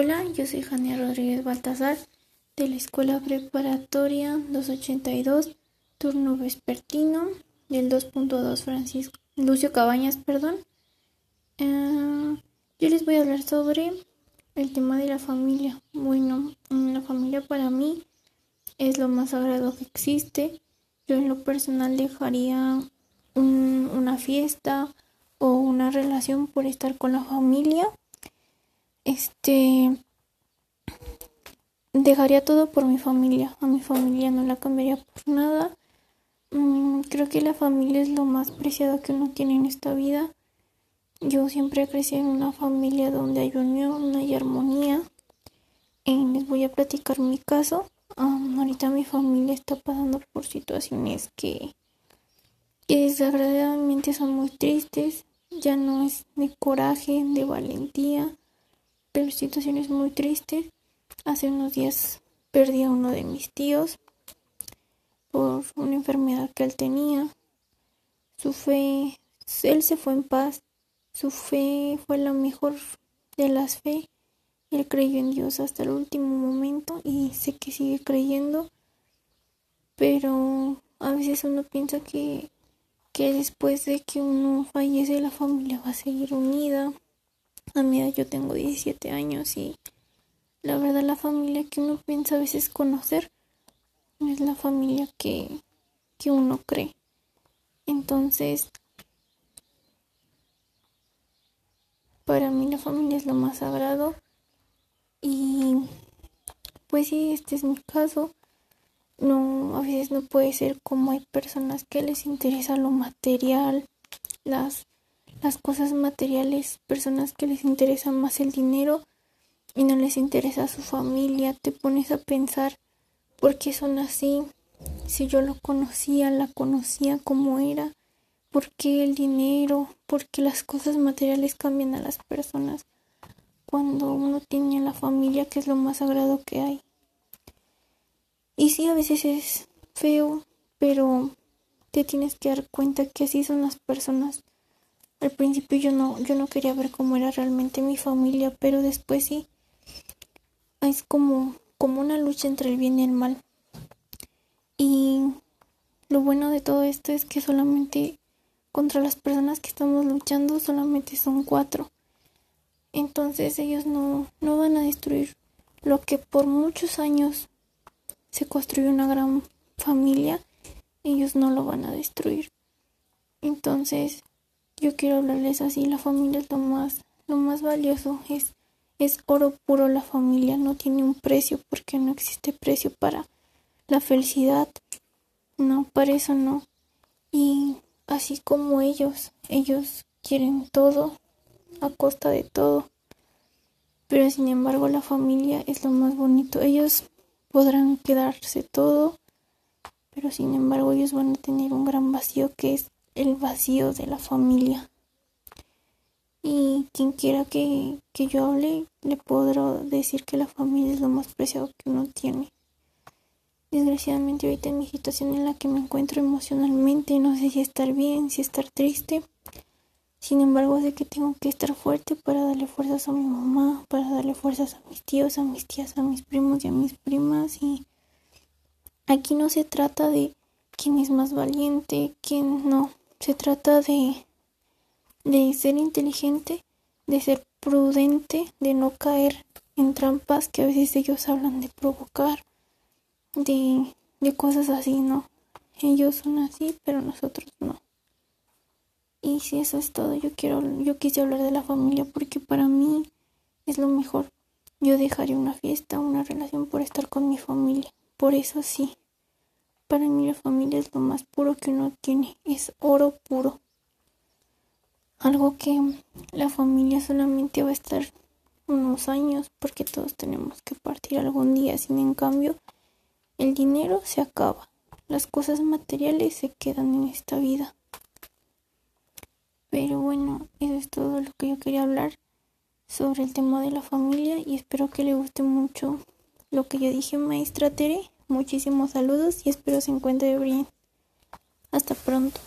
Hola, yo soy Jania Rodríguez Baltazar de la Escuela Preparatoria 282, turno vespertino del 2.2 Francisco Lucio Cabañas, perdón. Eh, yo les voy a hablar sobre el tema de la familia. Bueno, la familia para mí es lo más sagrado que existe. Yo en lo personal dejaría una fiesta o una relación por estar con la familia este dejaría todo por mi familia. A mi familia no la cambiaría por nada. Mm, creo que la familia es lo más preciado que uno tiene en esta vida. Yo siempre crecí en una familia donde hay unión, hay armonía. les voy a platicar mi caso. ahorita mi familia está pasando por situaciones que, que desagradablemente son muy tristes. Ya no es de coraje, de valentía pero situaciones muy tristes. Hace unos días perdí a uno de mis tíos por una enfermedad que él tenía. Su fe, él se fue en paz. Su fe fue la mejor de las fe. Él creyó en Dios hasta el último momento y sé que sigue creyendo. Pero a veces uno piensa que, que después de que uno fallece la familia va a seguir unida. A mi edad yo tengo 17 años y la verdad la familia que uno piensa a veces conocer no es la familia que, que uno cree. Entonces, para mí la familia es lo más sagrado y pues sí, este es mi caso. No, a veces no puede ser como hay personas que les interesa lo material, las las cosas materiales, personas que les interesa más el dinero y no les interesa su familia, te pones a pensar por qué son así, si yo lo conocía, la conocía como era, por qué el dinero, por qué las cosas materiales cambian a las personas cuando uno tiene la familia que es lo más sagrado que hay. Y sí, a veces es feo, pero te tienes que dar cuenta que así son las personas al principio yo no, yo no quería ver cómo era realmente mi familia, pero después sí. Es como, como una lucha entre el bien y el mal. Y lo bueno de todo esto es que solamente contra las personas que estamos luchando solamente son cuatro. Entonces ellos no, no van a destruir lo que por muchos años se construyó una gran familia, ellos no lo van a destruir. Entonces, yo quiero hablarles así, la familia es lo más, lo más valioso, es, es oro puro la familia, no tiene un precio porque no existe precio para la felicidad, no, para eso no. Y así como ellos, ellos quieren todo a costa de todo. Pero sin embargo la familia es lo más bonito. Ellos podrán quedarse todo, pero sin embargo ellos van a tener un gran vacío que es el vacío de la familia. Y quien quiera que, que yo hable, le podré decir que la familia es lo más preciado que uno tiene. Desgraciadamente ahorita en mi situación en la que me encuentro emocionalmente, no sé si estar bien, si estar triste. Sin embargo, sé que tengo que estar fuerte para darle fuerzas a mi mamá, para darle fuerzas a mis tíos, a mis tías, a mis primos y a mis primas. Y aquí no se trata de quién es más valiente, quién no. Se trata de, de ser inteligente, de ser prudente, de no caer en trampas que a veces ellos hablan de provocar, de, de cosas así, ¿no? Ellos son así, pero nosotros no. Y si eso es todo, yo quiero, yo quise hablar de la familia porque para mí es lo mejor. Yo dejaría una fiesta, una relación por estar con mi familia. Por eso sí. Para mí la familia es lo más puro que uno tiene, es oro puro. Algo que la familia solamente va a estar unos años porque todos tenemos que partir algún día, sin en cambio el dinero se acaba, las cosas materiales se quedan en esta vida. Pero bueno, eso es todo lo que yo quería hablar sobre el tema de la familia y espero que le guste mucho lo que yo dije, maestra Tere. Muchísimos saludos y espero se encuentre bien. Hasta pronto.